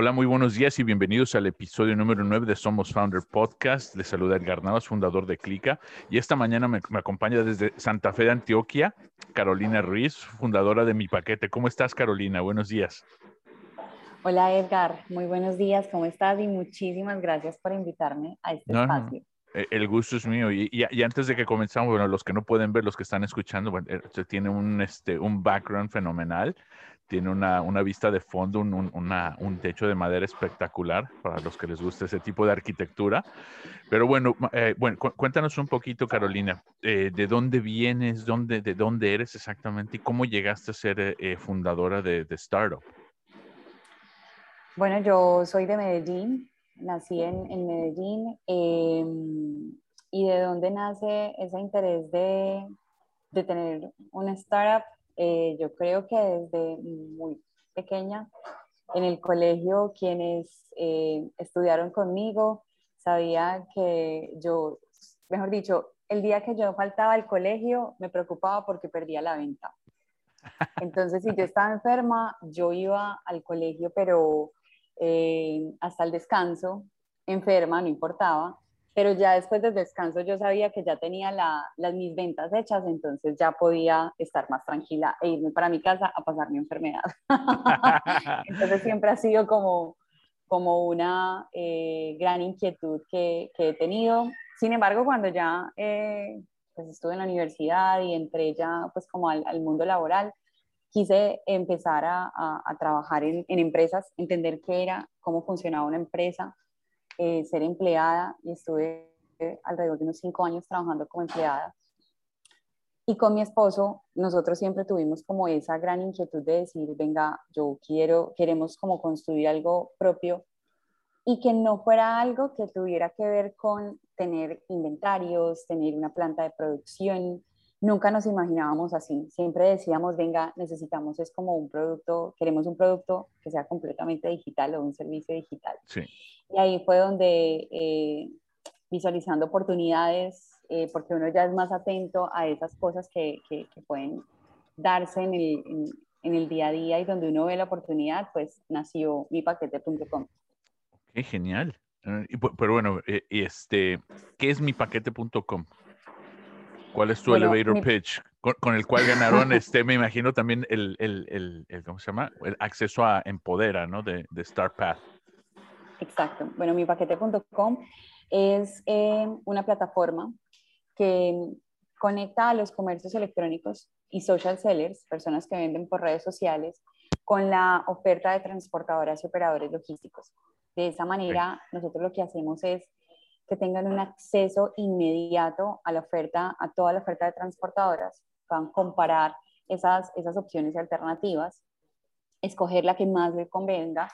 Hola, muy buenos días y bienvenidos al episodio número 9 de Somos Founder Podcast. Les saluda Edgar Navas, fundador de Clica. Y esta mañana me, acompaña desde Santa Fe de Antioquia, Carolina Ruiz, fundadora de Mi Paquete. ¿Cómo estás, Carolina? Buenos días. Hola, Edgar. Muy buenos días. ¿Cómo estás? Y muchísimas gracias por invitarme a este espacio. Eh, el gusto es mío. Y, antes de que comenzamos, bueno, los que no pueden ver, los que están escuchando, bueno, eh, tiene un, este, un background fenomenal tiene una, una vista de fondo, un, una, un, techo de madera espectacular para los que les guste ese tipo de arquitectura. Pero bueno, eh, bueno cuéntanos un poquito, Carolina, eh, de dónde vienes, dónde, de dónde eres exactamente y cómo llegaste a ser eh, fundadora de, de, Startup. Bueno, yo soy de Medellín, nací en, en Medellín. Em, ¿Y de dónde nace ese interés de, de tener una startup? Eh, yo creo que desde muy pequeña en el colegio quienes eh, estudiaron conmigo sabían que yo, mejor dicho, el día que yo faltaba al colegio me preocupaba porque perdía la venta. Entonces, si yo estaba enferma, yo iba al colegio, pero eh, hasta el descanso, enferma, no importaba pero ya después del descanso yo sabía que ya tenía las mis ventas hechas, entonces ya podía estar más tranquila e irme para mi casa a pasar mi enfermedad. entonces siempre ha sido como, como una eh, gran inquietud que, que, he tenido. Sin embargo, cuando ya eh, pues estuve en la universidad y entré ya pues como al, al mundo laboral, quise empezar a, a, trabajar en, en empresas, entender qué era, cómo funcionaba una empresa, eh, ser empleada y estuve alrededor de unos cinco años trabajando como empleada. Y con mi esposo, nosotros siempre tuvimos como esa gran inquietud de decir, venga, yo quiero, queremos como construir algo propio y que no fuera algo que tuviera que ver con tener inventarios, tener una planta de producción. Nunca nos imaginábamos así. Siempre decíamos, venga, necesitamos es como un producto, queremos un producto que sea completamente digital o un servicio digital. Sí. Y ahí fue donde eh, visualizando oportunidades, eh, porque uno ya es más atento a esas cosas que, que, pueden darse en el, en, el, día a día y donde uno ve la oportunidad, pues nació mipaquete.com. Qué genial. Eh, pero bueno, este, ¿qué es mipaquete.com? ¿Cuál es tu elevator pitch? Con, el cual ganaron, este, me imagino también el, el, el, ¿cómo se llama? El acceso a Empodera, ¿no? De, de StartPath. Exacto. Bueno, mi paquete.com es eh, una plataforma que conecta a los comercios electrónicos y social sellers, personas que venden por redes sociales, con la oferta de transportadoras y operadores logísticos. De esa manera, nosotros lo que hacemos es que tengan un acceso inmediato a la oferta, a toda la oferta de transportadoras, puedan comparar esas, esas opciones y alternativas, escoger la que más les convenga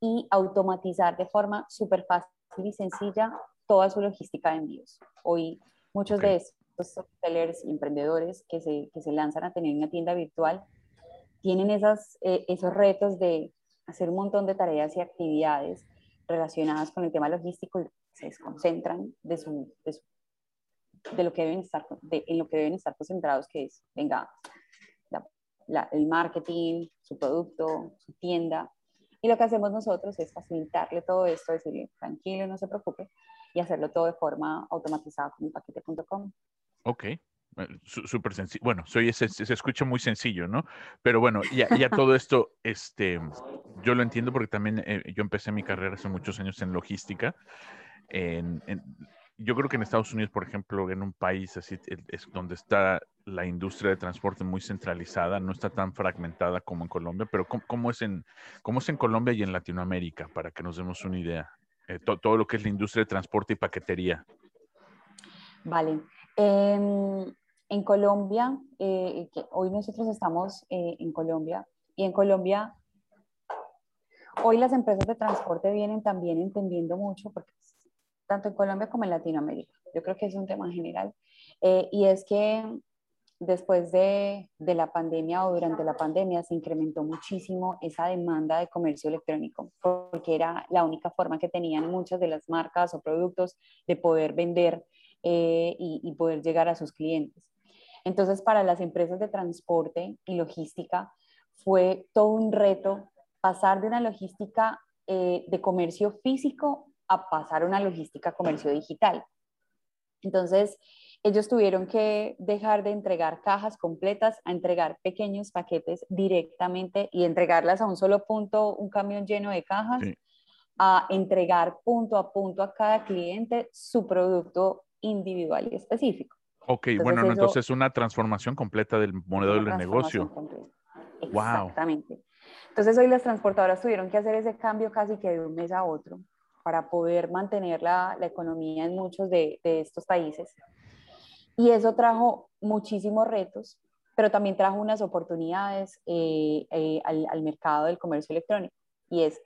y automatizar de forma súper fácil y sencilla toda su logística de envíos. Hoy muchos de estos sellers emprendedores que se, que se, lanzan a tener una tienda virtual tienen esas, eh, esos retos de hacer un montón de tareas y actividades relacionadas con el tema logístico y se desconcentran de, su, de, lo que deben estar, de, en lo que deben estar concentrados, que es, venga, el marketing, su producto, su tienda, y lo que hacemos nosotros es facilitarle todo esto, decirle, tranquilo, no se preocupe, y hacerlo todo de forma automatizada con paquete.com. Ok, eh, súper sencillo. Bueno, soy se, se, escucha muy sencillo, ¿no? Pero bueno, ya, ya todo esto, este, yo lo entiendo porque también eh, yo empecé mi carrera hace muchos años en logística. Yo creo que en Estados Unidos, por ejemplo, en un país así es donde está la industria de transporte muy centralizada, no está tan fragmentada como en Colombia, pero ¿cómo, es, en, cómo es en Colombia y en Latinoamérica? Para que nos demos una idea. Eh, todo lo que es la industria de transporte y paquetería. Vale. Em, en Colombia, eh, hoy nosotros estamos eh, en Colombia y en Colombia hoy las empresas de transporte vienen también entendiendo mucho, porque tanto en Colombia como en Latinoamérica, yo creo que es un tema general, eh, y es que después de, de, la pandemia o durante la pandemia se incrementó muchísimo esa demanda de comercio electrónico, porque era la única forma que tenían muchas de las marcas o productos de poder vender eh, y, poder llegar a sus clientes. Entonces, para las empresas de transporte y logística fue todo un reto pasar de una logística eh, de comercio físico a pasar a una logística comercio digital. Entonces, ellos tuvieron que dejar de entregar cajas completas a entregar pequeños paquetes directamente y entregarlas a un solo punto, un camión lleno de cajas, a entregar punto a punto a cada cliente su producto individual y específico. Ok, bueno, entonces es una transformación completa del modelo del negocio. Exactamente. Entonces hoy las transportadoras tuvieron que hacer ese cambio casi que de un mes a otro para poder mantener la, la economía en muchos de, de, estos países. Y eso trajo muchísimos retos, pero también trajo unas oportunidades eh, eh, al, al, mercado del comercio electrónico. Y es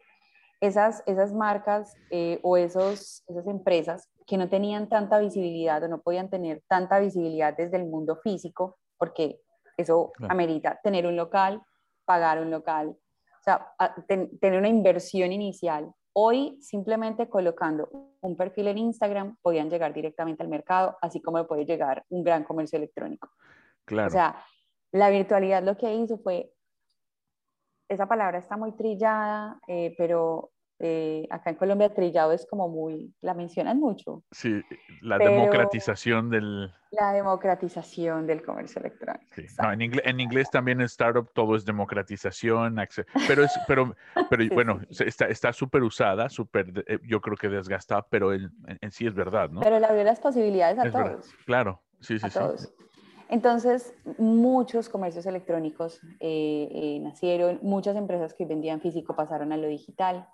esas, esas marcas eh, o esos, esas empresas que no tenían tanta visibilidad o no podían tener tanta visibilidad desde el mundo físico, porque eso amerita tener un local, pagar un local, o sea, tener una inversión inicial. Hoy, simplemente colocando un perfil en Instagram, podían llegar directamente al mercado, así como puede llegar un gran comercio electrónico. Claro. O sea, la virtualidad lo que hizo fue, esa palabra está muy trillada, eh, pero eh, acá en Colombia trillado es como muy, la mencionan mucho. Sí, la democratización del... La democratización del comercio electrónico. Sí. No, en, inglés, en, inglés, también en startup todo es democratización, pero, es, pero, pero bueno, está súper usada, súper, eh, yo creo que desgastada, pero en, en, sí es verdad, ¿no? Pero le abrió las posibilidades a todos. Claro, sí, sí, a sí. Todos. Entonces, muchos comercios electrónicos eh, nacieron, muchas empresas que vendían físico pasaron a lo digital.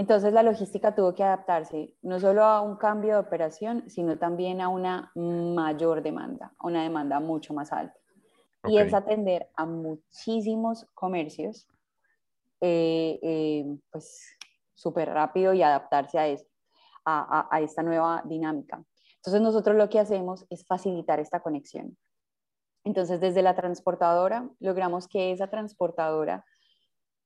Entonces la logística tuvo que adaptarse no solo a un cambio de operación, sino también a una mayor demanda, a una demanda mucho más alta. Okay. Y es atender a muchísimos comercios, eh, eh, pues súper rápido y adaptarse a, eso, a, a, a esta nueva dinámica. Entonces nosotros lo que hacemos es facilitar esta conexión. Entonces desde la transportadora logramos que esa transportadora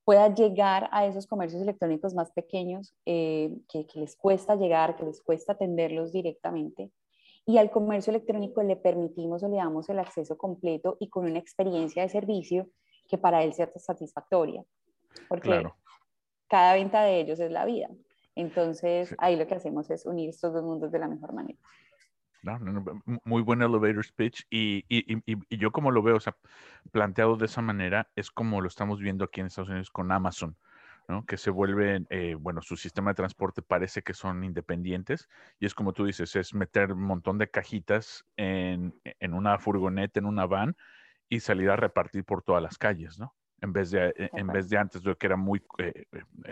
pueda llegar a esos comercios electrónicos más pequeños eh, que, que, les cuesta llegar, que les cuesta atenderlos directamente. Y al comercio electrónico le permitimos o le damos el acceso completo y con una experiencia de servicio que para él sea satisfactoria. Porque claro. cada venta de ellos es la vida. Entonces, ahí lo que hacemos es unir estos dos mundos de la mejor manera. No, no, no, muy buen elevator speech y, y, y, y, yo como lo veo, o sea, planteado de esa manera, es como lo estamos viendo aquí en Estados Unidos con Amazon, ¿no? Que se vuelven, eh, bueno, su sistema de transporte parece que son independientes y es como tú dices, es meter un montón de cajitas en, en una furgoneta, en una van y salir a repartir por todas las calles, ¿no? En vez de, en vez de antes, que era muy, eh,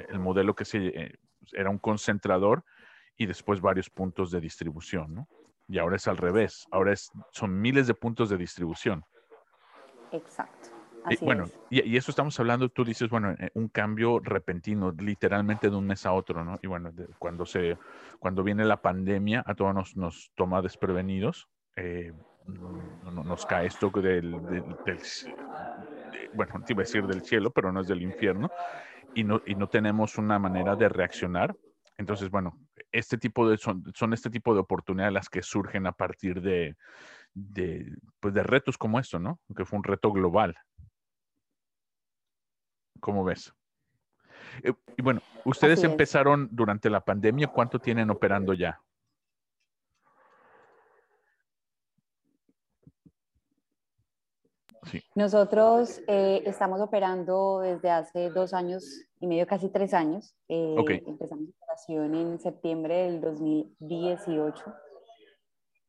el modelo que se, eh, era un concentrador y después varios puntos de distribución, ¿no? Y ahora es al revés. Ahora es, son miles de puntos de distribución. Exacto. Así y, bueno, y, y, eso estamos hablando, tú dices, bueno, eh, un cambio repentino, literalmente de un mes a otro, ¿no? Y bueno, de, cuando, se, cuando viene la pandemia, a todos nos, nos toma desprevenidos. Eh, nos cae esto del, del, del, bueno, te iba a decir del cielo, pero no es del infierno, y no, y no tenemos una manera de reaccionar. Entonces, bueno, este tipo de, son, son este tipo de oportunidades las que surgen a partir de, de, pues de retos como esto, ¿no? Que fue un reto global. ¿Cómo ves? Eh, y bueno, ustedes empezaron durante la pandemia, ¿cuánto tienen operando ya? Sí. Nosotros eh, estamos operando desde hace dos años y medio, casi tres años. Eh, okay. Empezamos operación en septiembre del 2018.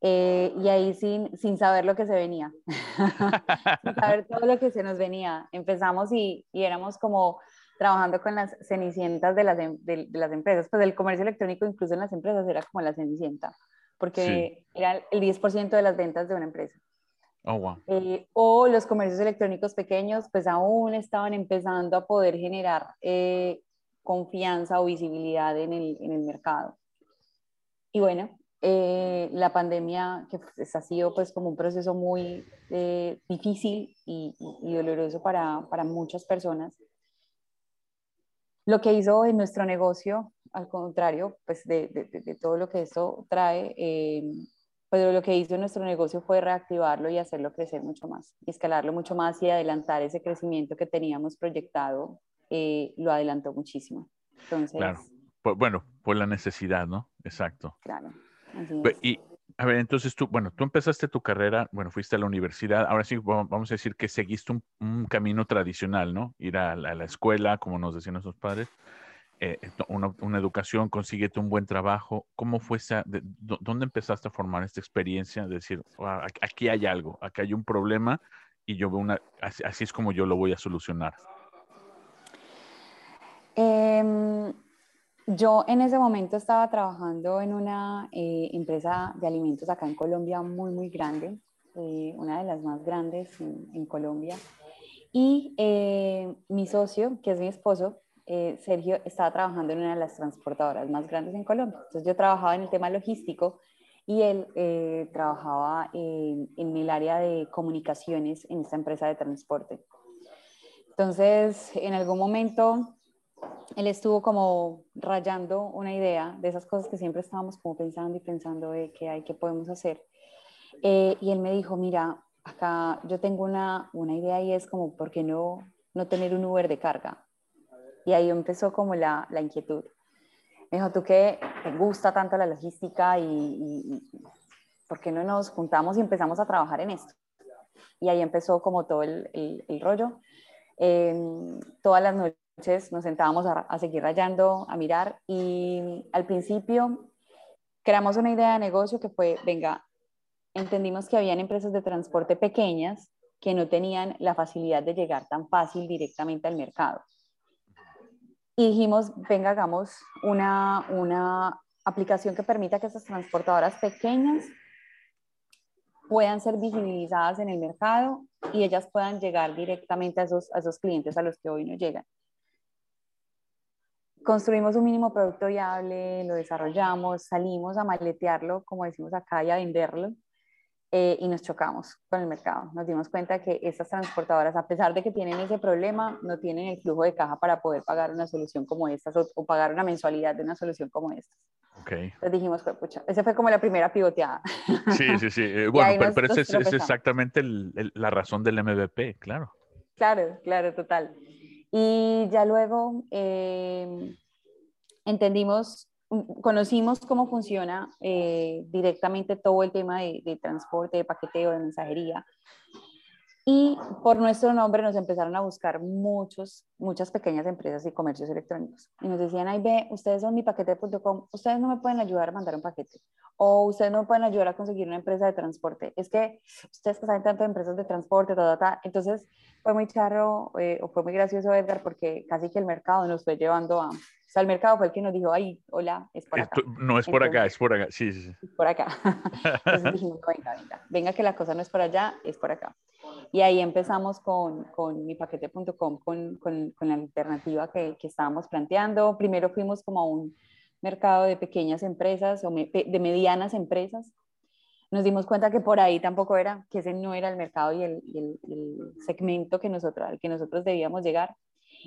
Eh, y ahí sin, sin saber lo que se venía, sin saber todo lo que se nos venía. Empezamos y, y éramos como trabajando con las cenicientas de las, de, de, las empresas, pues el comercio electrónico incluso en las empresas era como la cenicienta, porque sí. era el 10% de las ventas de una empresa. Oh, wow. eh, o los comercios electrónicos pequeños, pues aún estaban empezando a poder generar eh, confianza o visibilidad en el, en el mercado. Y bueno, eh, la pandemia, que pues, ha sido pues como un proceso muy eh, difícil y, doloroso para, para, muchas personas, lo que hizo en nuestro negocio, al contrario, pues de, de, todo lo que esto trae, eh, pero lo que hizo nuestro negocio fue reactivarlo y hacerlo crecer mucho más, escalarlo mucho más y adelantar ese crecimiento que teníamos proyectado, eh, lo adelantó muchísimo. Entonces, claro, bueno, por la necesidad, ¿no? Exacto. Claro. Y, a ver, entonces tú, bueno, tú empezaste tu carrera, bueno, fuiste a la universidad, ahora sí vamos a decir que seguiste un, camino tradicional, ¿no? Ir a la, a la, escuela, como nos decían nuestros padres, eh, una, educación, consíguete un buen trabajo. ¿Cómo fue esa, dónde empezaste a formar esta experiencia? De decir, aquí hay algo, aquí hay un problema y yo veo una, así, es como yo lo voy a solucionar. Em, yo en ese momento estaba trabajando en una eh, empresa de alimentos acá en Colombia muy, muy grande, eh, una de las más grandes en Colombia. Y mi socio, que es mi esposo, eh, Sergio estaba trabajando en una de las transportadoras más grandes en Colombia. Entonces yo trabajaba en el tema logístico y él eh, trabajaba en, el área de comunicaciones en esta empresa de transporte. Entonces, en algún momento, él estuvo como rayando una idea de esas cosas que siempre estábamos como pensando y pensando de qué hay, qué podemos hacer. Eh, y él me dijo, mira, acá yo tengo una, una idea y es como, ¿por qué no, no tener un Uber de carga? Y ahí empezó como la, la inquietud. Me dijo, tú que te gusta tanto la logística y, ¿por qué no nos juntamos y empezamos a trabajar en esto? Y ahí empezó como todo el, el, rollo. Em, todas las noches nos sentábamos a, a, seguir rayando, a mirar y al principio creamos una idea de negocio que fue, venga, entendimos que habían empresas de transporte pequeñas que no tenían la facilidad de llegar tan fácil directamente al mercado y dijimos, venga, hagamos una, una aplicación que permita que estas transportadoras pequeñas puedan ser visibilizadas en el mercado y ellas puedan llegar directamente a esos, a esos clientes a los que hoy no llegan. Construimos un mínimo producto viable, lo desarrollamos, salimos a maletearlo, como decimos acá, y a venderlo. Eh, y nos chocamos con el mercado. Nos dimos cuenta que estas transportadoras, a pesar de que tienen ese problema, no tienen el flujo de caja para poder pagar una solución como esta o, pagar una mensualidad de una solución como esta. Okay. Entonces dijimos, pucha, esa fue como la primera pivoteada. Sí, sí, sí. Eh, bueno, pero, esa es, exactamente la razón del MVP, claro. Claro, claro, total. Y ya luego eh, entendimos conocimos cómo funciona eh, directamente todo el tema de, transporte, de paqueteo, de mensajería. Y por nuestro nombre nos empezaron a buscar muchos, muchas pequeñas empresas y comercios electrónicos. Y nos decían, ay, ve, ustedes son mi paquete.com, ustedes no me pueden ayudar a mandar un paquete. O ustedes no me pueden ayudar a conseguir una empresa de transporte. Es que ustedes que saben tanto de empresas de transporte, ta, ta, ta. Entonces fue muy charro, eh, o fue muy gracioso, Edgar, porque casi que el mercado nos fue llevando a, sea, el mercado fue el que nos dijo, ay, hola, es por acá. no es por acá, es por acá, sí, sí. Es por acá. Entonces dijimos, venga, venga, venga que la cosa no es por allá, es por acá. Y ahí empezamos con, con mipaquete.com, con, con, con, la alternativa que, que, estábamos planteando. Primero fuimos como a un mercado de pequeñas empresas o de medianas empresas. Nos dimos cuenta que por ahí tampoco era, que ese no era el mercado y el, y el, el segmento que nosotros, al que nosotros debíamos llegar.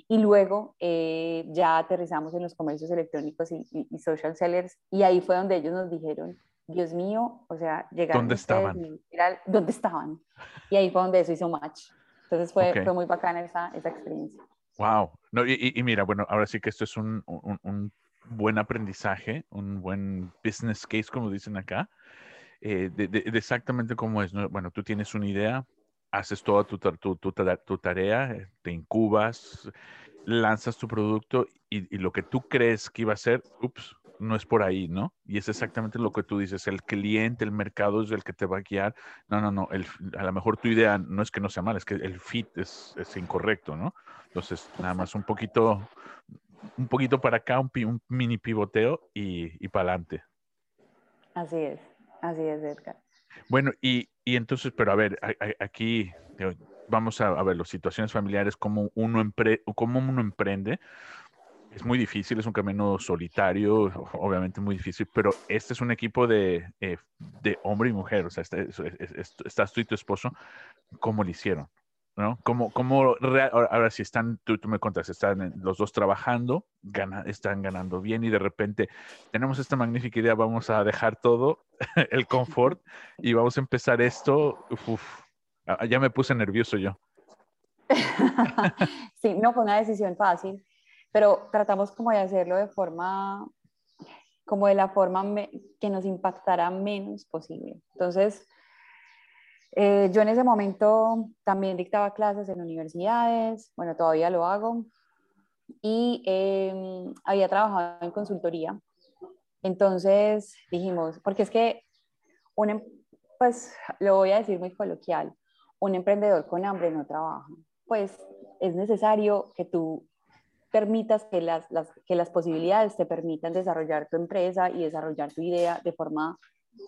Y luego eh, ya aterrizamos en los comercios electrónicos y, social sellers y ahí fue donde ellos nos dijeron, Dios mío, o sea, llegaron. ¿Dónde estaban? ¿Dónde estaban? Y ahí fue donde eso hizo match. Entonces fue, fue muy bacana esa, esa experiencia. Wow. No, y, y, mira, bueno, ahora sí que esto es un, un, un, buen aprendizaje, un buen business case, como dicen acá, eh, de, de, de, exactamente cómo es. ¿no? Bueno, tú tienes una idea, haces toda tu, tu, tu, tarea, eh, te incubas, lanzas tu producto y, y, lo que tú crees que iba a ser, ups, no es por ahí, ¿no? Y es exactamente lo que tú dices, el cliente, el mercado es el que te va a guiar. No, no, no, el, a lo mejor tu idea no es que no sea mal, es que el fit es, es incorrecto, ¿no? Entonces, nada más un poquito, un poquito para acá, un, un mini pivoteo y, y para adelante. Así es, así es, Edgar. Bueno, y, y entonces, pero a ver, aquí vamos a, ver las situaciones familiares, cómo uno, empre, cómo uno emprende. es muy difícil, es un camino solitario, obviamente muy difícil, pero este es un equipo de, eh, de hombre y mujer, o sea, este, estás tú y tu esposo, ¿cómo lo hicieron? ¿No? ¿Cómo, cómo ahora, si están, tú, tú me contas, están los dos trabajando, gana, están ganando bien y de repente tenemos esta magnífica idea, vamos a dejar todo, el confort, y vamos a empezar esto, ya me puse nervioso yo. sí, no fue una decisión fácil pero tratamos como de hacerlo de forma, como de la forma que nos impactará menos posible. Entonces, eh, yo en ese momento también dictaba clases en universidades, bueno, todavía lo hago, y em, había trabajado en consultoría. Entonces dijimos, porque es que, un, em, pues lo voy a decir muy coloquial, un emprendedor con hambre no trabaja. Pues es necesario que tú permitas que las, que las posibilidades te permitan desarrollar tu empresa y desarrollar tu idea de forma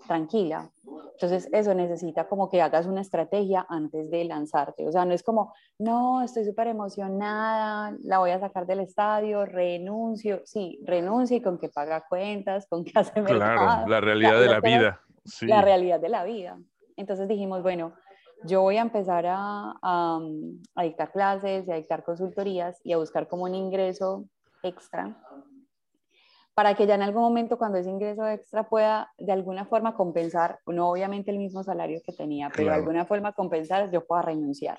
tranquila. Entonces, eso necesita como que hagas una estrategia antes de lanzarte. O sea, no es como, no, estoy súper emocionada, la voy a sacar del estadio, renuncio. Sí, renuncio y con que paga cuentas, con que hace mercado. Claro, la realidad de la vida. Sí. La realidad de la vida. Entonces dijimos, bueno, yo voy a empezar a, dictar clases y a dictar consultorías y a buscar como un ingreso extra para que ya en algún momento cuando ese ingreso extra pueda de alguna forma compensar, no obviamente el mismo salario que tenía, pero de alguna forma compensar, yo pueda renunciar.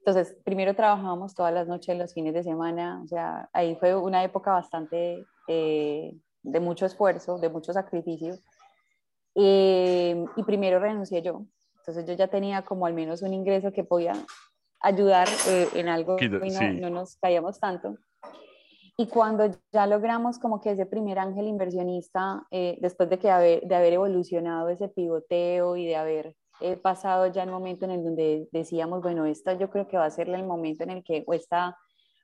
Entonces, primero trabajábamos todas las noches, los fines de semana, o sea, ahí fue una época bastante eh, de mucho esfuerzo, de mucho sacrificio. Eh, y primero renuncié yo, entonces yo ya tenía como al menos un ingreso que podía ayudar eh, en algo y no, no, nos caíamos tanto. Y cuando ya logramos como que ese primer ángel inversionista, eh, después de, que haber, de haber evolucionado ese pivoteo y de haber eh, pasado ya el momento en el donde decíamos, bueno, esta yo creo que va a ser el momento en el que o, esta,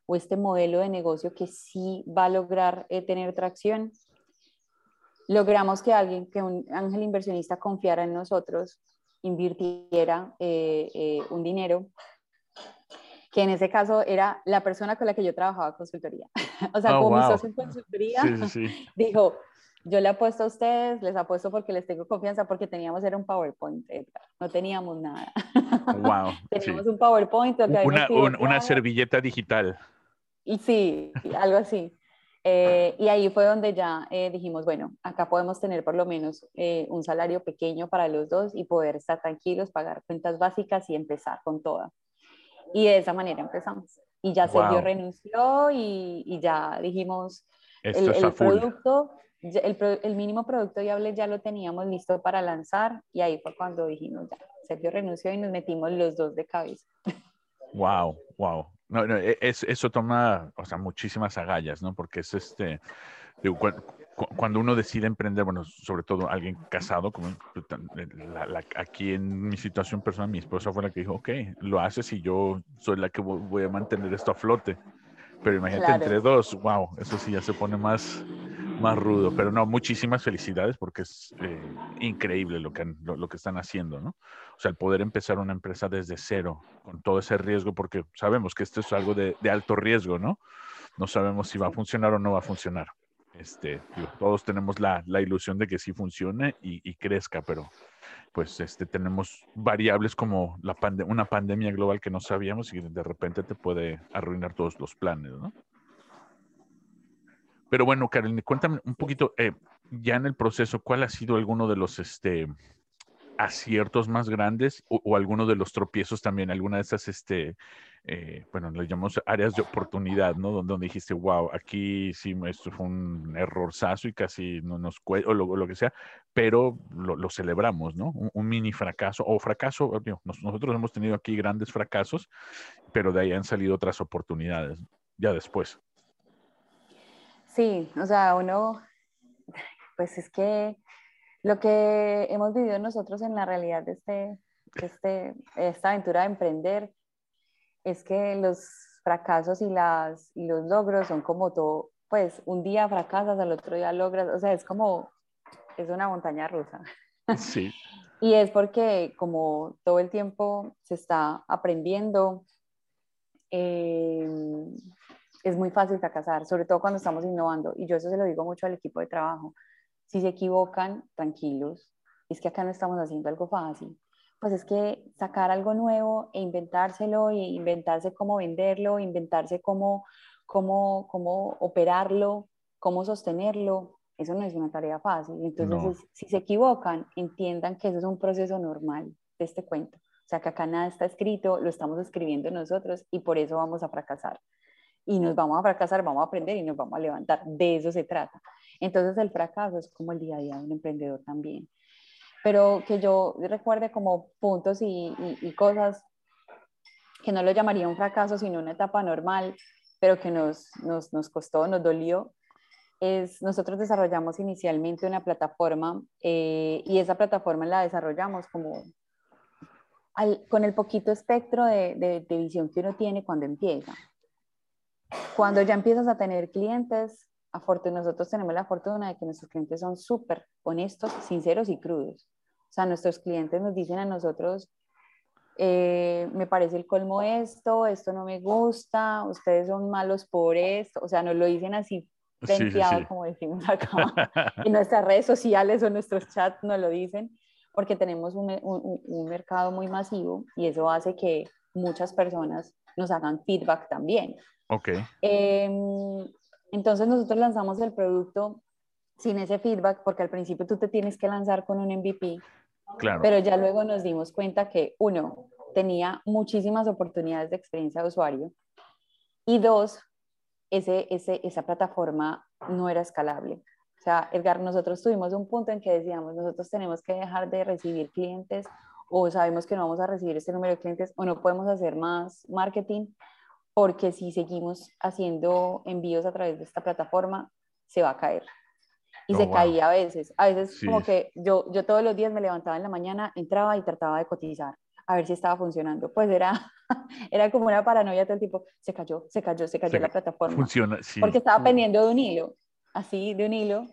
o este modelo de negocio que sí va a lograr tener tracción, logramos que alguien, que un ángel inversionista confiara en nosotros invirtiera eh, eh, un dinero, que en ese caso era la persona con la que yo trabajaba consultoría. o sea, oh, como mi socio en consultoría, dijo, yo le apuesto a ustedes, les apuesto porque les tengo confianza, porque teníamos era un PowerPoint, no teníamos nada. wow. teníamos un PowerPoint. Una, una servilleta digital. Y sí, algo así. Eh, y ahí fue donde ya eh, dijimos, bueno, acá podemos tener por lo menos eh, un salario pequeño para los dos y poder estar tranquilos, pagar cuentas básicas y empezar con toda. Y de esa manera empezamos. Y ya Sergio renunció y, y, ya dijimos, el, el producto, el, el, mínimo producto viable ya lo teníamos listo para lanzar y ahí fue cuando dijimos, ya, Sergio renunció y nos metimos los dos de cabeza. Wow, wow. No, no, e, es, eso toma, o sea, muchísimas agallas, ¿no? Porque es este, cuando uno decide emprender, bueno, sobre todo alguien casado, como pues, aquí en mi situación personal, mi esposa fue la que dijo, ok, lo haces y yo soy la que voy a mantener esto a flote. Pero imagínate entre dos, wow, eso sí ya se pone más, más rudo. Pero no, muchísimas felicidades porque es eh, increíble lo que, lo, que están haciendo, ¿no? O sea, el poder empezar una empresa desde cero, con todo ese riesgo, porque sabemos que esto es algo de, de alto riesgo, ¿no? No sabemos si va a funcionar o no va a funcionar. Este, todos tenemos la, ilusión de que sí funcione y, crezca, pero pues este, tenemos variables como una pandemia global que no sabíamos y de repente te puede arruinar todos los planes, ¿no? Pero bueno, Karen, cuéntame un poquito, eh, ya en el proceso, ¿cuál ha sido alguno de los este, aciertos más grandes o, alguno de los tropiezos también? ¿Alguna de esas, este, eh, bueno, le llamamos áreas de oportunidad, ¿no? Donde, donde, dijiste, wow, aquí sí, esto fue un errorzazo y casi no nos cuesta, o lo, que sea, pero lo, celebramos, ¿no? Un, mini fracaso o fracaso, nosotros hemos tenido aquí grandes fracasos, pero de ahí han salido otras oportunidades ya después. Sí, o sea, uno, pues es que lo que hemos vivido nosotros en la realidad de este, este, esta aventura de emprender es que los fracasos y, las, y los logros son como todo, pues un día fracasas, al otro día logras, o sea, es como, es una montaña rusa. Sí. y es porque como todo el tiempo se está aprendiendo, eh, es muy fácil fracasar, sobre todo cuando estamos innovando. Y yo eso se lo digo mucho al equipo de trabajo. Si se equivocan, tranquilos. Es que acá no estamos haciendo algo fácil. Pues es que sacar algo nuevo e inventárselo e inventarse cómo venderlo, inventarse cómo, cómo, cómo operarlo, cómo sostenerlo, eso no es una tarea fácil. Entonces, si se equivocan, entiendan que eso es un proceso normal de este cuento. O sea, que acá nada está escrito, lo estamos escribiendo nosotros y por eso vamos a fracasar. Y nos vamos a fracasar, vamos a aprender y nos vamos a levantar. De eso se trata. Entonces, el fracaso es como el día a día de un emprendedor también. Pero que yo recuerde como puntos y, y cosas que no lo llamaría un fracaso, sino una etapa normal, pero que nos, nos, nos costó, nos dolió, es, nosotros desarrollamos inicialmente una plataforma eh, y esa plataforma la desarrollamos como con el poquito espectro de, de, visión que uno tiene cuando empieza. Cuando ya empiezas a tener clientes, nosotros tenemos la fortuna de que nuestros clientes son súper honestos, sinceros y crudos. O sea, nuestros clientes nos dicen a nosotros, eh, me parece el colmo esto, esto no me gusta, ustedes son malos por esto, o sea, nos lo dicen así venteado, como decimos acá. en nuestras redes sociales o nuestros chats nos lo dicen, porque tenemos un, un, mercado muy masivo y eso hace que muchas personas nos hagan feedback también. Ok. Em, entonces nosotros lanzamos el producto sin ese feedback, porque al principio tú te tienes que lanzar con un MVP. Claro. Pero ya luego nos dimos cuenta que, uno, tenía muchísimas oportunidades de experiencia de usuario y dos, ese, ese, esa plataforma no era escalable. O sea, Edgar, nosotros tuvimos un punto en que decíamos, nosotros tenemos que dejar de recibir clientes o sabemos que no vamos a recibir este número de clientes o no podemos hacer más marketing porque si seguimos haciendo envíos a través de esta plataforma, se va a caer. Y oh, se caía a veces. A veces como que yo, yo todos los días me levantaba en la mañana, entraba y trataba de cotizar a ver si estaba funcionando. Pues era, era como una paranoia todo el tipo, se cayó, se cayó, se cayó la plataforma. Funciona, sí. Porque estaba pendiendo de un hilo, así de un hilo.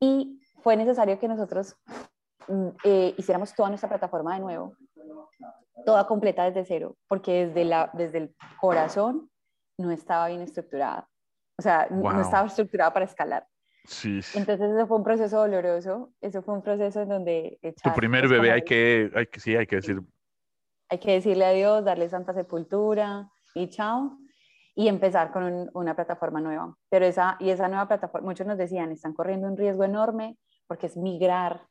Y fue necesario que nosotros mm, eh, hiciéramos toda nuestra plataforma de nuevo, toda completa desde cero, porque desde, la, desde el corazón no estaba bien estructurada. O sea, no estaba estructurada para escalar. Sí, Entonces eso fue un proceso doloroso, eso fue un proceso en donde... tu primer bebé hay que, hay que, sí, hay que decir... Hay que decirle adiós, darle santa sepultura y chao, y empezar con una plataforma nueva. Pero esa, y esa nueva plataforma, muchos nos decían, están corriendo un riesgo enorme porque es migrar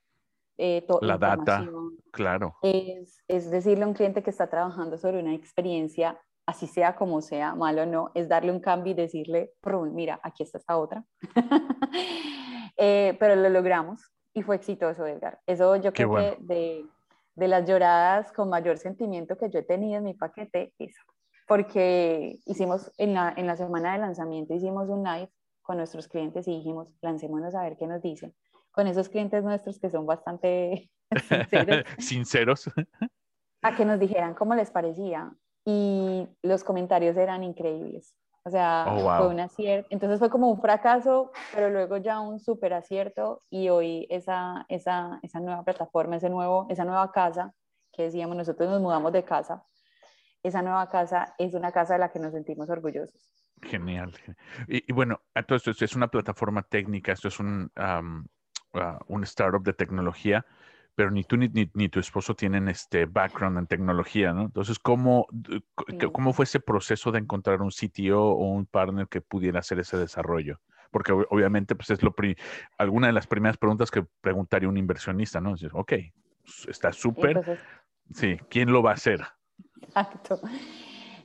eh, la data, claro. Es, es decirle a un cliente que está trabajando sobre una experiencia así sea como sea, malo o no, es darle un cambio y decirle, mira, aquí está esta otra. Eh, pero lo logramos y fue exitoso, Edgar. Eso yo creo que de, de, las lloradas con mayor sentimiento que yo he tenido en mi paquete, eso. Porque hicimos en la, en la semana de lanzamiento, hicimos un live con nuestros clientes y dijimos, lancémonos a ver qué nos dicen. Con esos clientes nuestros que son bastante sinceros. sinceros. a que nos dijeran cómo les parecía y los comentarios eran increíbles. O sea, oh, fue un acierto. Entonces fue como un fracaso, pero luego ya un súper acierto y hoy esa, esa, esa nueva plataforma, ese nuevo, esa nueva casa, que decíamos, nosotros nos mudamos de casa, esa nueva casa es una casa de la que nos sentimos orgullosos. Genial. Y, bueno, todo esto, es una plataforma técnica, esto es un, um, un startup de tecnología pero ni tú ni, ni, tu esposo tienen este background en tecnología, ¿no? Entonces, ¿cómo, ¿cómo fue ese proceso de encontrar un CTO o un partner que pudiera hacer ese desarrollo? Porque obviamente, pues es lo alguna de las primeras preguntas que preguntaría un inversionista, ¿no? Decir, ok, está súper. Sí, ¿quién lo va a hacer? Exacto.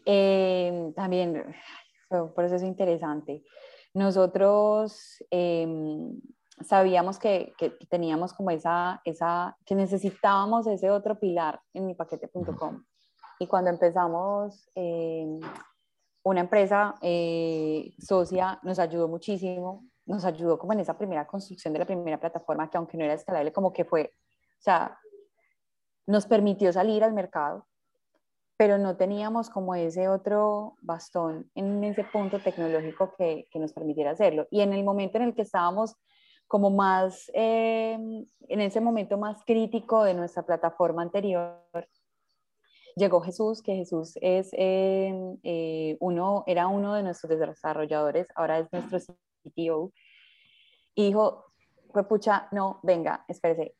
Eh, también fue un proceso interesante. Nosotros em, sabíamos que, que, teníamos como esa, esa, que necesitábamos ese otro pilar en mi paquete.com. Y cuando empezamos, eh, una empresa eh, socia nos ayudó muchísimo, nos ayudó como en esa primera construcción de la primera plataforma, que aunque no era escalable, como que fue, o sea, nos permitió salir al mercado, pero no teníamos como ese otro bastón en ese punto tecnológico que, que nos permitiera hacerlo. Y en el momento en el que estábamos como más, eh, en ese momento más crítico de nuestra plataforma anterior, llegó Jesús, que Jesús es em, eh, uno, era uno de nuestros desarrolladores, ahora es nuestro CTO, y dijo, pues pucha, no, venga, espérese,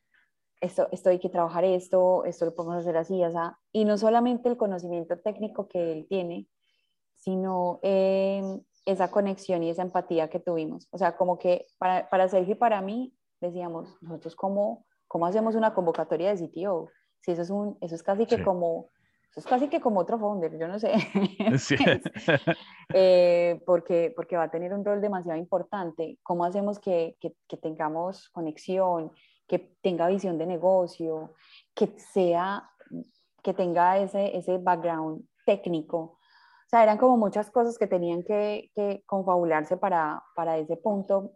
esto, esto hay que trabajar esto, esto lo podemos hacer así, así, y no solamente el conocimiento técnico que él tiene, sino em, esa conexión y esa empatía que tuvimos. O sea, como que para, para Sergio y para mí, decíamos, nosotros cómo, cómo hacemos una convocatoria de CTO, si eso es, un, eso es casi que como eso es casi que como otro founder, yo no sé. Sí. eh, porque, porque va a tener un rol demasiado importante. ¿Cómo hacemos que, que, que, tengamos conexión, que tenga visión de negocio, que sea, que tenga ese, ese background técnico? O sea, eran como muchas cosas que tenían que, que confabularse para, para ese punto.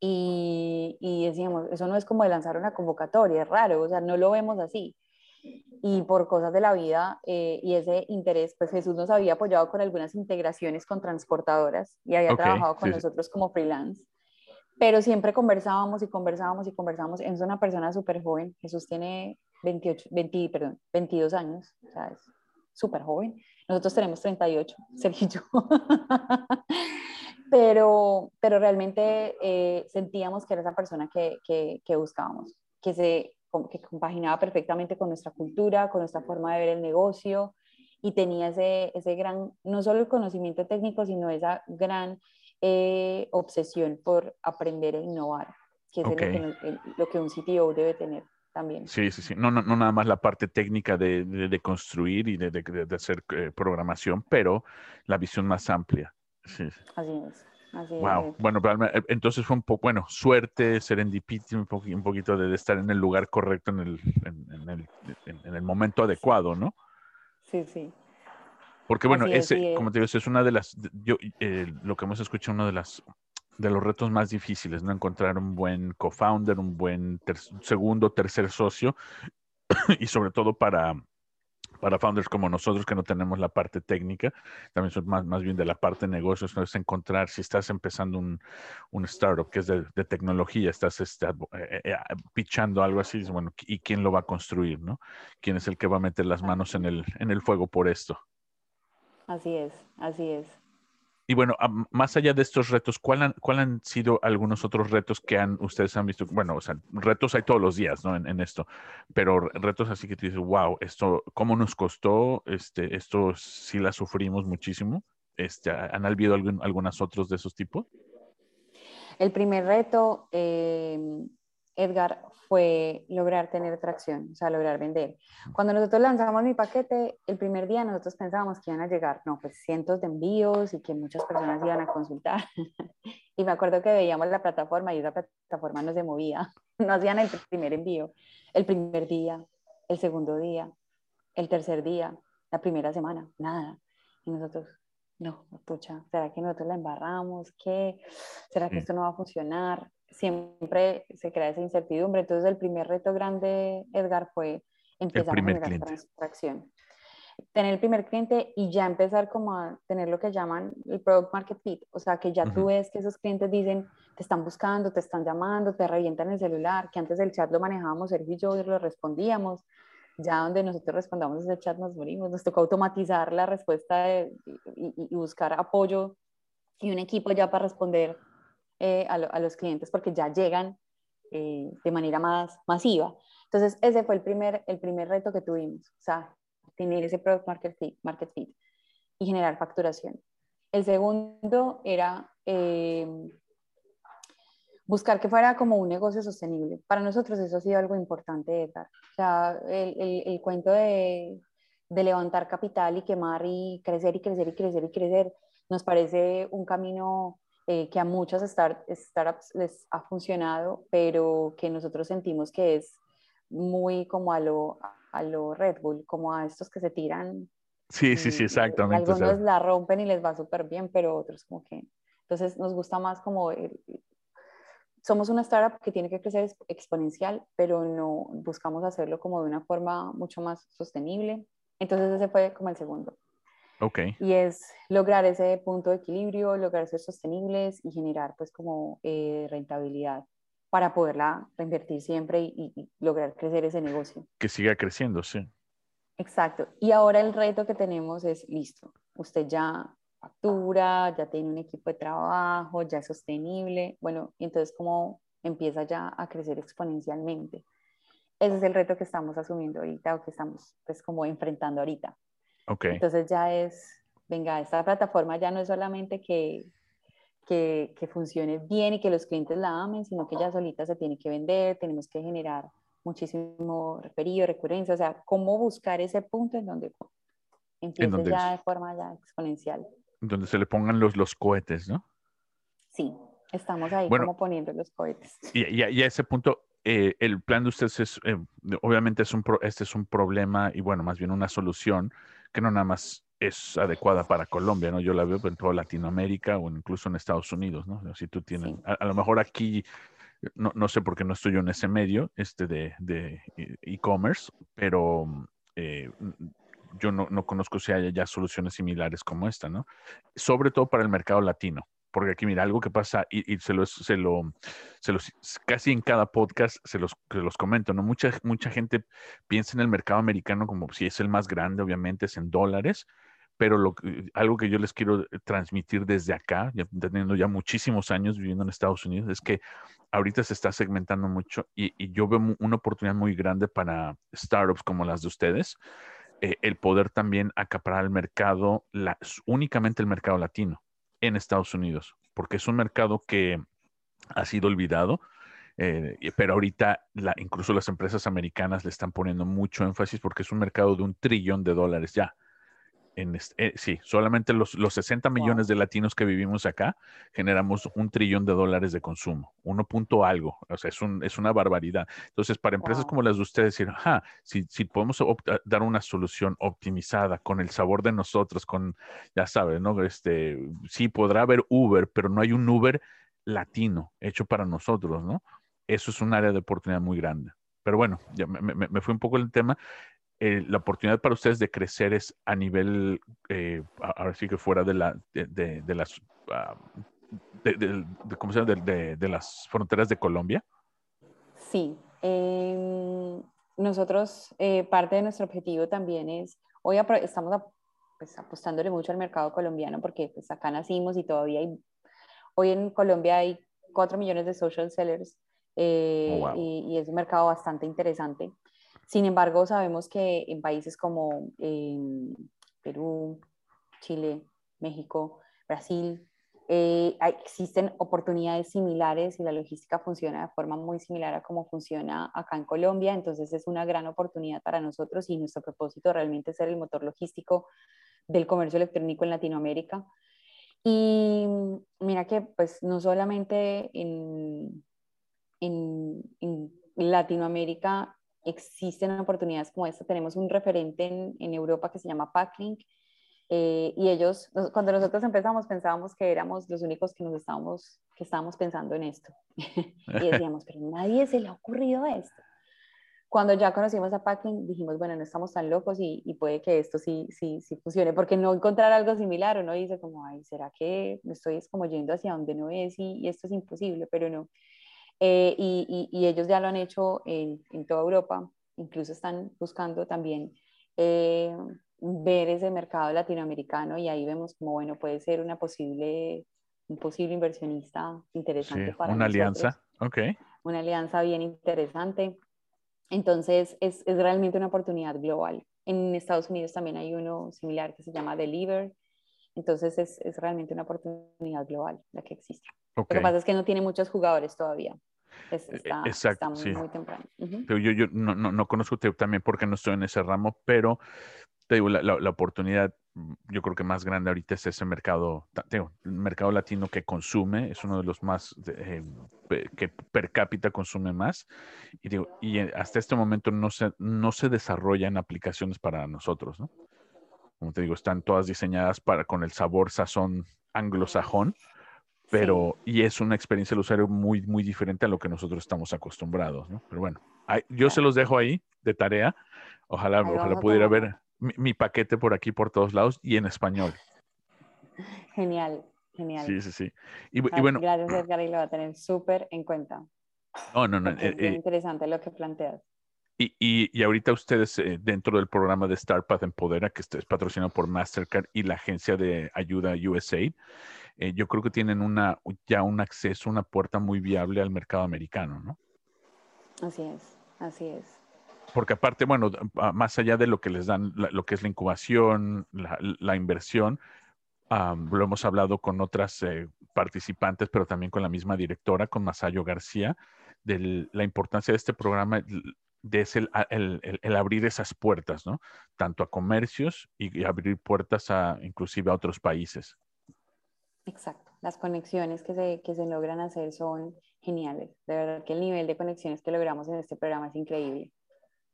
Y, y decíamos, eso no es como de lanzar una convocatoria, es raro, o sea, no lo vemos así y por cosas de la vida eh, y ese interés, pues Jesús nos había apoyado con algunas integraciones con transportadoras y había trabajado con nosotros como freelance, pero siempre conversábamos y conversábamos y conversábamos. Es una persona súper joven, Jesús tiene 28, 20, perdón, 22 años, o sea, es súper joven. Nosotros tenemos 38, Sergio y yo. pero, pero realmente eh, sentíamos que era esa persona que, que, que buscábamos, que se que compaginaba perfectamente con nuestra cultura, con nuestra forma de ver el negocio y tenía ese, ese gran, no solo el conocimiento técnico, sino esa gran eh, obsesión por aprender e innovar, que es lo, que, lo, que, un CTO debe tener también. Sí, sí, sí. No, no, no nada más la parte técnica de, de, construir y de, de hacer eh, programación, pero la visión más amplia. Sí. Así es wow. Bueno, eh, entonces fue un poco, bueno, suerte, serendipity, un, un poquito de, estar en el lugar correcto en el, en, el, en el, momento adecuado, ¿no? Sí, sí. Porque bueno, ese, como te digo, es una de las, yo, eh, lo que hemos escuchado, uno de las de los retos más difíciles, ¿no? Encontrar un buen co-founder, un buen segundo, tercer socio, y sobre todo para, para founders como nosotros que no tenemos la parte técnica, también son más, más bien de la parte de negocios, es encontrar si estás empezando un, un startup que es de, de tecnología, estás este, eh, eh, pichando algo así, bueno, ¿y quién lo va a construir, no? ¿Quién es el que va a meter las manos en el, en el fuego por esto? Así es, así es. Y bueno, más allá de estos retos, ¿cuál han, ¿cuál han, sido algunos otros retos que han, ustedes han visto? Bueno, o sea, retos hay todos los días, ¿no? En, esto, pero retos así que te dices, wow, esto, ¿cómo nos costó? Este, esto sí la sufrimos muchísimo. Este, ¿Han habido algún, algunos otros de esos tipos? El primer reto, eh, Edgar, fue lograr tener tracción, o sea, lograr vender. Cuando nosotros lanzamos mi paquete, el primer día nosotros pensábamos que iban a llegar, no, pues cientos de envíos y que muchas personas iban a consultar. y me acuerdo que veíamos la plataforma y esa plataforma no se movía, no hacían el primer envío, el primer día, el segundo día, el tercer día, la primera semana, nada. Y nosotros, no, pucha, ¿será que nosotros la embarramos? ¿Qué? ¿Será que esto no va a funcionar? Siempre se crea esa incertidumbre. Entonces el primer reto grande, Edgar, fue empezar a generar tracción. Tener el primer cliente y ya empezar como a tener lo que llaman el product market fit. O sea, que ya tú ves que esos clientes dicen, te están buscando, te están llamando, te revientan el celular, que antes el chat lo manejábamos Sergio y yo y lo respondíamos. Ya donde nosotros respondamos ese chat nos morimos. Nos tocó automatizar la respuesta y, y buscar apoyo y un equipo ya para responder eh, a, los clientes porque ya llegan eh, de manera más masiva. Entonces, ese fue el primer, el primer reto que tuvimos, o sea, tener ese product market fit, market fit y generar facturación. El segundo era eh, buscar que fuera como un negocio sostenible. Para nosotros eso ha sido algo importante, Edgar. O sea, el, el, el cuento de, de levantar capital y quemar y crecer y crecer y crecer y crecer, nos parece un camino eh, que a muchas startups les ha funcionado, pero que nosotros sentimos que es muy como a lo, a lo Red Bull, como a estos que se tiran. Sí, sí, sí, exactamente. Algunos la rompen y les va súper bien, pero otros como que... Entonces nos gusta más como... somos una startup que tiene que crecer exponencial, pero no buscamos hacerlo como de una forma mucho más sostenible. Entonces ese fue como el segundo. Y es lograr ese punto de equilibrio, lograr ser sostenibles y generar pues como eh, rentabilidad para poderla reinvertir siempre y, lograr crecer ese negocio. Que siga creciendo, sí. Exacto. Y ahora el reto que tenemos es, listo, usted ya factura, ya tiene un equipo de trabajo, ya es sostenible, bueno, y entonces cómo empieza ya a crecer exponencialmente. Ese es el reto que estamos asumiendo ahorita o que estamos pues como enfrentando ahorita. Okay. Entonces ya es, venga, esta plataforma ya no es solamente que, que, que funcione bien y que los clientes la amen, sino que ya solita se tiene que vender, tenemos que generar muchísimo referido, recurrencia, o sea, cómo buscar ese punto en donde empiece ya de forma ya exponencial. Donde se le pongan los, los cohetes, ¿no? Sí, estamos ahí como poniendo los cohetes. Y, y, a ese punto, eh, el plan de ustedes es, eh, obviamente es un este es un problema y bueno, más bien una solución que no nada más es adecuada para Colombia, ¿no? Yo la veo en toda Latinoamérica o incluso en Estados Unidos, ¿no? Si tú tienes, a, lo mejor aquí no, no, sé por qué no estoy yo en ese medio este de e-commerce, pero eh, yo no, no, conozco si haya ya soluciones similares como esta, ¿no? Sobre todo para el mercado latino. Porque aquí, mira, algo que pasa, y, se, lo, se, lo, se los, casi en cada podcast se los, se los comento, ¿no? Mucha, mucha gente piensa en el mercado americano como si es el más grande, obviamente es en dólares, pero lo, algo que yo les quiero transmitir desde acá, teniendo ya muchísimos años viviendo en Estados Unidos, es que ahorita se está segmentando mucho y, yo veo una oportunidad muy grande para startups como las de ustedes, eh, el poder también acaparar el mercado, únicamente el mercado latino en Estados Unidos, porque es un mercado que ha sido olvidado. Eh, pero ahorita la, incluso las empresas americanas le están poniendo mucho énfasis porque es un mercado de un trillón de dólares ya. Eh, sí, solamente los, los 60 millones de latinos que vivimos acá generamos un trillón de dólares de consumo, uno punto algo, o sea, es, un, es una barbaridad. Entonces, para empresas como las de ustedes, decir, ajá, si, si podemos dar una solución optimizada con el sabor de nosotros, con, ya sabes, ¿no? Este, sí, podrá haber Uber, pero no hay un Uber latino hecho para nosotros, ¿no? Eso es un área de oportunidad muy grande. Pero bueno, ya me, me, me fui un poco el tema. Eh, la oportunidad para ustedes de crecer es a nivel, eh, ahora sí que fuera de, la, de, de, las, ah, de, ¿cómo se llama? de, las fronteras de Colombia? Sí. Em, nosotros, eh, parte de nuestro objetivo también es, hoy estamos pues, apostándole mucho al mercado colombiano porque pues, acá nacimos y todavía hay, hoy en Colombia hay 4 millones de social sellers oh, y, y, es un mercado bastante interesante. Sin embargo, sabemos que en países como em, Perú, Chile, México, Brasil, eh, existen oportunidades similares y la logística funciona de forma muy similar a como funciona acá en Colombia. Entonces es una gran oportunidad para nosotros y nuestro propósito realmente es ser el motor logístico del comercio electrónico en Latinoamérica. Y mira que pues no solamente en, en, en Latinoamérica existen oportunidades como esta. Tenemos un referente en, en Europa que se llama Packlink eh, y ellos, cuando nosotros empezamos, pensábamos que éramos los únicos que nos estábamos, que estábamos pensando en esto. y decíamos, pero nadie se le ha ocurrido esto. Cuando ya conocimos a Packlink, dijimos, bueno, no estamos tan locos y, y, puede que esto sí, sí, sí funcione, porque no encontrar algo similar, uno dice como, ay, ¿será que me estoy como yendo hacia donde no es y, y esto es imposible? Pero no. Eh, y, y, ellos ya lo han hecho en, en, toda Europa, incluso están buscando también eh, ver ese mercado latinoamericano y ahí vemos como, bueno, puede ser una posible, un posible inversionista interesante sí, para Una alianza, ok. Una alianza bien interesante. Entonces, es, es, realmente una oportunidad global. En Estados Unidos también hay uno similar que se llama Deliver. Entonces, es, es realmente una oportunidad global la que existe. Okay. Lo que pasa es que no tiene muchos jugadores todavía. Es, e, está, Exacto, está muy, muy, temprano. Uh -huh. Yo, yo no, no, no, conozco también porque no estoy en ese ramo, pero te digo, la, la, la, oportunidad mm, yo creo que más grande ahorita es ese mercado, te digo, el mercado latino que consume, es uno de los más, eh, que per cápita consume más, y, digo, y hasta este momento no se, no se desarrollan aplicaciones para nosotros, ¿no? Como te digo, están todas diseñadas para con el sabor sazón anglosajón, pero sí. y es una experiencia del usuario muy, muy diferente a lo que nosotros estamos acostumbrados, ¿no? Pero bueno, yo se los dejo ahí de tarea. Ojalá, ojalá pudiera ver mi, mi, paquete por aquí, por todos lados y en español. Genial, genial. Sí, sí, sí. Y, y bueno. Gracias, Edgar, y lo va a tener súper en cuenta. No, no, no. Es eh, eh, interesante lo que planteas. Y, y, ahorita ustedes eh, dentro del programa de StarPath Empodera, que es patrocinado por Mastercard y la agencia de ayuda USAID, eh, yo creo que tienen una, ya un acceso, una puerta muy viable al mercado americano, ¿no? Así es, así es. Porque aparte, bueno, más allá de lo que les dan, lo que es la incubación, la, inversión, lo hemos hablado con otras eh, participantes, pero también con la misma directora, con Masayo García, de la importancia de este programa de el, abrir esas puertas, ¿no? Tanto a comercios y, abrir puertas a inclusive a otros países. Exacto. Las conexiones que se, que se logran hacer son geniales. De verdad que el nivel de conexiones que logramos en este programa es increíble.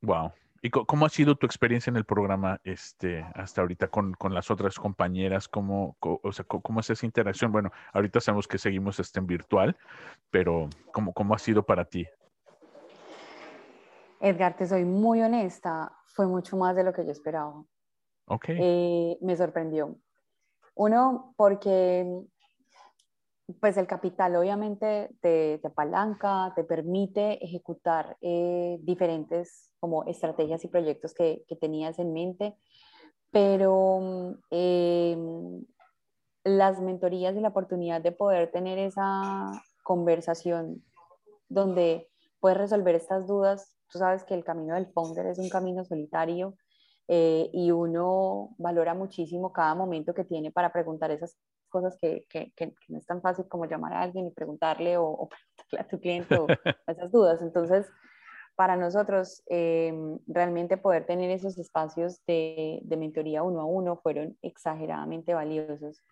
Wow. ¿Y cómo ha sido tu experiencia en el programa este, hasta ahorita con, con las otras compañeras? ¿Cómo, o sea, ¿Cómo es esa interacción? Bueno, ahorita sabemos que seguimos este en virtual, pero ¿cómo, cómo ha sido para ti? Edgar, te soy muy honesta, fue mucho más de lo que yo esperaba. Ok. Eh, me sorprendió. Uno, porque pues el capital obviamente te, apalanca, te permite ejecutar eh, diferentes como estrategias y proyectos que, tenías en mente, pero em, las mentorías y la oportunidad de poder tener esa conversación donde puedes resolver estas dudas, tú sabes que el camino del founder es un camino solitario eh, y uno valora muchísimo cada momento que tiene para preguntar esas cosas que, que, que, no es tan fácil como llamar a alguien y preguntarle o, o preguntarle a tu cliente o esas dudas. Entonces, para nosotros, em, realmente poder tener esos espacios de, de, mentoría uno a uno fueron exageradamente valiosos.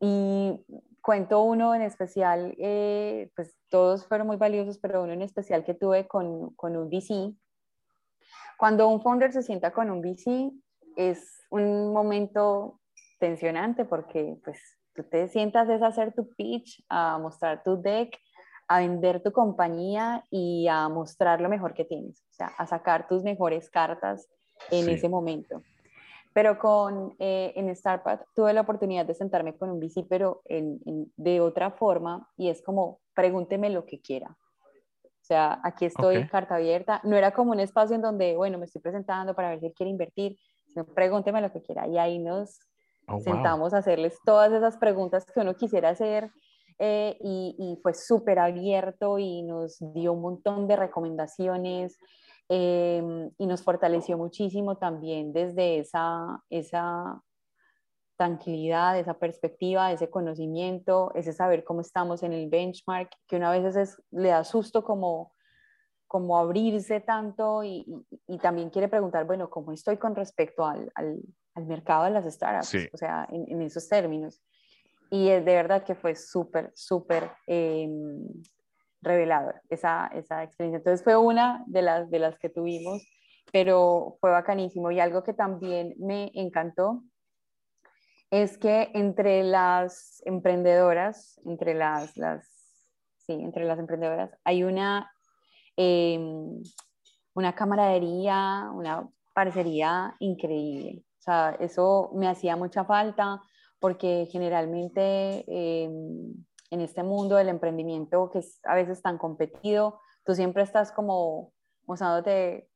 Y cuento uno en especial, eh, pues todos fueron muy valiosos, pero uno en especial que tuve con, con un VC. Cuando un founder se sienta con un VC, es un momento tensionante porque pues tú te sientas es hacer tu pitch, a mostrar tu deck, a vender tu compañía y a mostrar lo mejor que tienes, o sea, a sacar tus mejores cartas en ese momento. Pero con, eh, en Startup tuve la oportunidad de sentarme con un VC, pero en, de otra forma, y es como, pregúnteme lo que quiera. O sea, aquí estoy, carta abierta. No era como un espacio en donde, bueno, me estoy presentando para ver si quiere invertir, sino pregúnteme lo que quiera. Y ahí nos Oh, sentamos a hacerles todas esas preguntas que uno quisiera hacer eh, y, fue súper abierto y nos dio un montón de recomendaciones em, y nos fortaleció muchísimo también desde esa, esa tranquilidad, esa perspectiva, ese conocimiento, ese saber cómo estamos en el benchmark, que una vez es, le da susto como, como abrirse tanto y, y, también quiere preguntar, bueno, ¿cómo estoy con respecto al, al, al mercado de las startups, o sea, en, esos términos. Y es de verdad que fue súper, súper em, revelador esa, esa experiencia. Entonces fue una de las, de las que tuvimos, pero fue bacanísimo. Y algo que también me encantó es que entre las emprendedoras, entre las, las sí, entre las emprendedoras, hay una, em, una camaradería, una parcería increíble sea, eso me hacía mucha falta porque generalmente em, en este mundo del emprendimiento que es a veces tan competido, tú siempre estás como mostrándote,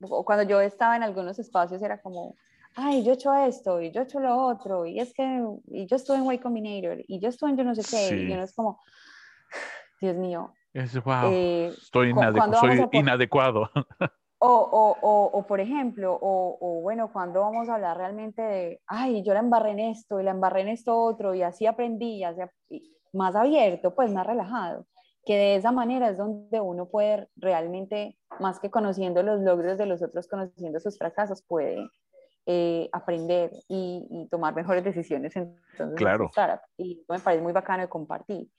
o cuando yo estaba en algunos espacios era como, ay, yo he hecho esto y yo he hecho lo otro, y es que y yo estuve en Y Combinator y yo estuve en yo no sé qué, y uno es como, Dios mío. Es, wow, eh, estoy soy inadecuado. O, o, o, por ejemplo, o, bueno, cuando vamos a hablar realmente de, ay, yo la embarré en esto y la embarré en esto otro y así aprendí, ya más abierto, pues más relajado, que de esa manera es donde uno puede realmente, más que conociendo los logros de los otros, conociendo sus fracasos, puede eh, aprender y, tomar mejores decisiones. Entonces, claro. Y me parece muy bacano de compartir.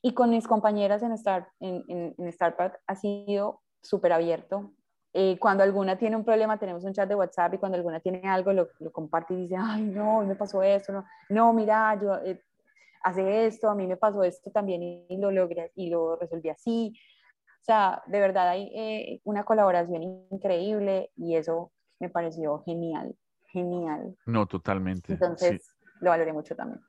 Y con mis compañeras en, Start, en, en, en Startup ha sido súper abierto, eh, cuando alguna tiene un problema, tenemos un chat de WhatsApp y cuando alguna tiene algo, lo, lo comparte y dice, ay, no, me pasó esto, no, no mira, yo eh, hace esto, a mí me pasó esto también y, lo logré y lo resolví así. O sea, de verdad hay eh, una colaboración increíble y eso me pareció genial, genial. No, totalmente. Entonces, lo valoré mucho también.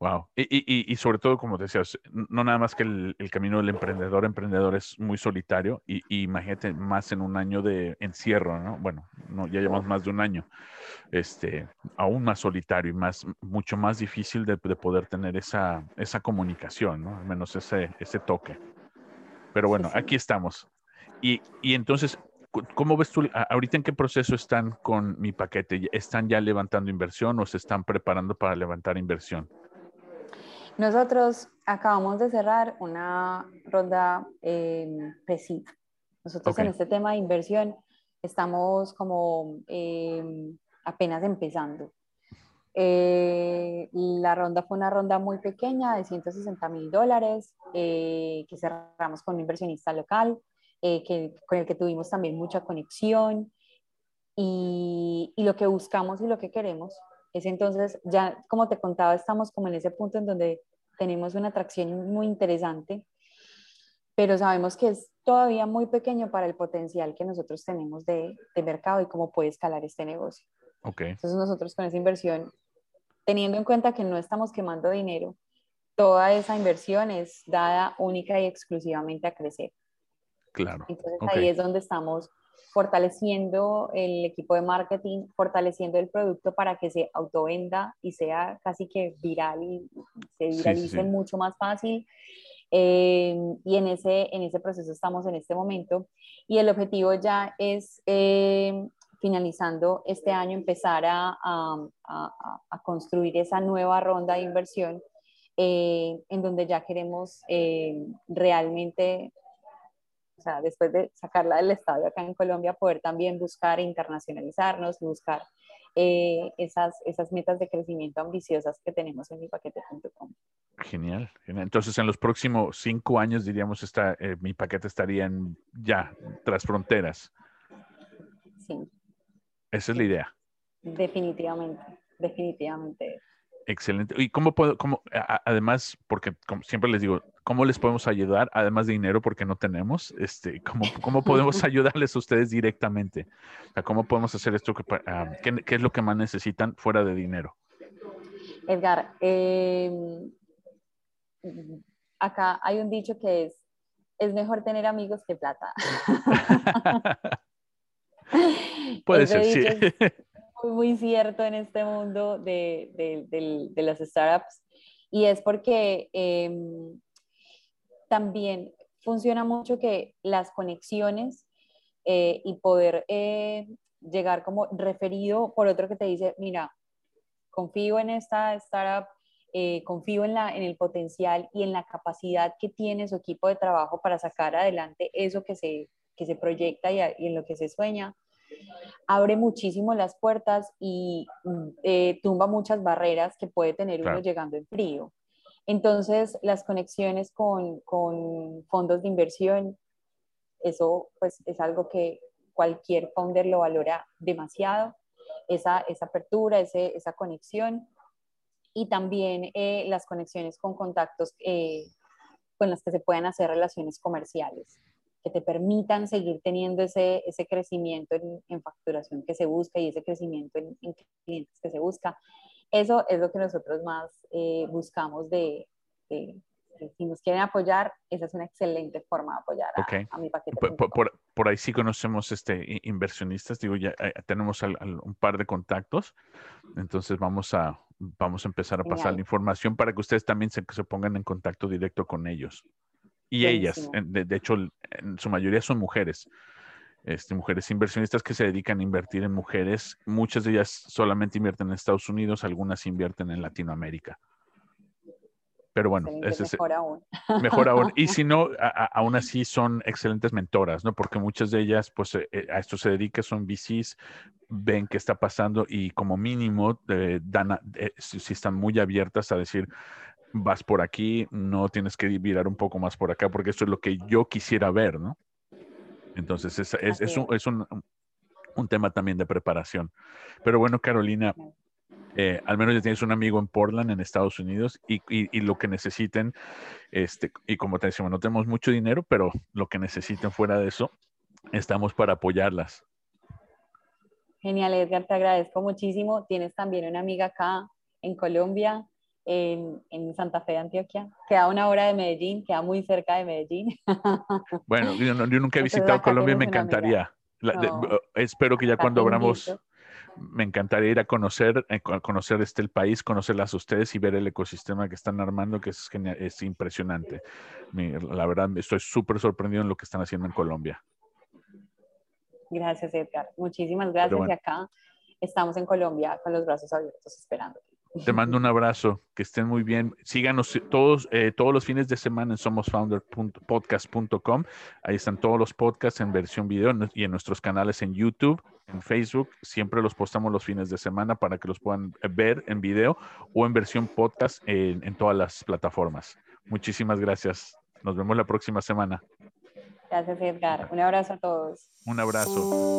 Wow. Y, sobre todo, como decías, no nada más que el, camino del emprendedor, emprendedor es muy solitario y, imagínate más en un año de encierro, ¿no? Bueno, no, ya llevamos más de un año, este, aún más solitario y más, mucho más difícil de, poder tener esa, esa comunicación, ¿no? Al menos ese, ese toque. Pero bueno, aquí estamos. Y, y entonces, ¿Cómo ves tú ahorita en qué proceso están con mi paquete? ¿Están ya levantando inversión o se están preparando para levantar inversión? Nosotros acabamos de cerrar una ronda eh, Nosotros en este tema de inversión estamos como em, apenas empezando. Eh, la ronda fue una ronda muy pequeña de 160 mil dólares eh, que cerramos con un inversionista local eh, que, con el que tuvimos también mucha conexión. Y, y, lo que buscamos y lo que queremos es entonces, ya como te contaba, estamos como en ese punto en donde tenemos una atracción muy interesante, pero sabemos que es todavía muy pequeño para el potencial que nosotros tenemos de, de mercado y cómo puede escalar este negocio. Okay. Entonces nosotros con esa inversión, teniendo en cuenta que no estamos quemando dinero, toda esa inversión es dada única y exclusivamente a crecer. Claro. Entonces ahí es donde estamos fortaleciendo el equipo de marketing, fortaleciendo el producto para que se autovenda y sea casi que viral y se viralice mucho más fácil. Eh, y en ese, en ese proceso estamos en este momento. Y el objetivo ya es, eh, finalizando este año, empezar a, a, a, construir esa nueva ronda de inversión eh, en donde ya queremos realmente o sea, después de sacarla del estadio acá en Colombia, poder también buscar internacionalizarnos, buscar eh, esas, esas metas de crecimiento ambiciosas que tenemos en mi paquete.com. Genial, Entonces, en los próximos cinco años, diríamos, está, eh, mi paquete estaría en, ya tras fronteras. Sí. Esa es la idea. Definitivamente, definitivamente. Excelente. ¿Y cómo puedo, cómo, además, porque como siempre les digo, ¿cómo les podemos ayudar? Además de dinero, porque no tenemos, este, ¿cómo, cómo podemos ayudarles a ustedes directamente? ¿Cómo podemos hacer esto? Que, ah, ¿qué, es lo que más necesitan fuera de dinero? Edgar, em, acá hay un dicho que es, es mejor tener amigos que plata. Puede ser, sí muy, cierto en este mundo de, de, las startups y es porque em, también funciona mucho que las conexiones eh, y poder eh, llegar como referido por otro que te dice, mira, confío en esta startup, eh, confío en, la, en el potencial y en la capacidad que tiene su equipo de trabajo para sacar adelante eso que se, que se proyecta y, y en lo que se sueña abre muchísimo las puertas y mm, eh, tumba muchas barreras que puede tener uno llegando en frío. Entonces, las conexiones con, fondos de inversión, eso pues es algo que cualquier founder lo valora demasiado, esa, apertura, esa conexión y también eh, las conexiones con contactos eh, con las que se puedan hacer relaciones comerciales que te permitan seguir teniendo ese crecimiento en, facturación que se busca y ese crecimiento en, clientes que se busca. Eso es lo que nosotros más eh, buscamos de, si nos quieren apoyar, esa es una excelente forma de apoyar a, mi paquete. Por, por, ahí sí conocemos este, inversionistas, digo, ya eh, tenemos un par de contactos, entonces vamos a, vamos a empezar a pasar la información para que ustedes también se, se pongan en contacto directo con ellos. Y ellas, de, hecho, en su mayoría son mujeres. Este, mujeres inversionistas que se dedican a invertir en mujeres. Muchas de ellas solamente invierten en Estados Unidos, algunas invierten en Latinoamérica. Pero bueno, es, mejor aún. Mejor aún. Y si no, aún así son excelentes mentoras, ¿no? Porque muchas de ellas, pues, eh, a esto se dedican, son VCs, ven qué está pasando y como mínimo eh, dan, eh, si, están muy abiertas a decir, vas por aquí, no tienes que virar un poco más por acá, porque eso es lo que yo quisiera ver, ¿no? Entonces, es, es, es, un, es un, un, tema también de preparación. Pero bueno, Carolina, eh, al menos ya tienes un amigo en Portland, en Estados Unidos, y, y, lo que necesiten, este, y como te decimos, no tenemos mucho dinero, pero lo que necesiten fuera de eso, estamos para apoyarlas. Genial, Edgar, te agradezco muchísimo. Tienes también una amiga acá en Colombia en, en, Santa Fe, Antioquia. Queda una hora de Medellín, queda muy cerca de Medellín. Bueno, yo, nunca he visitado Colombia y me encantaría. espero que ya cuando abramos, me encantaría ir a conocer, a eh, conocer este el país, conocerlas a ustedes y ver el ecosistema que están armando, que es, es impresionante. la verdad, estoy súper sorprendido en lo que están haciendo en Colombia. Gracias, Edgar. Muchísimas gracias. Y acá estamos en Colombia con los brazos abiertos esperando. Te mando un abrazo, que estén muy bien. Síganos todos, eh, todos los fines de semana en somosfounderpodcast.com. Ahí están todos los podcasts en versión video y en nuestros canales en YouTube, en Facebook. Siempre los postamos los fines de semana para que los puedan ver en video o en versión podcast en, en todas las plataformas. Muchísimas gracias. Nos vemos la próxima semana. Gracias, Edgar. Un abrazo a todos. Un abrazo.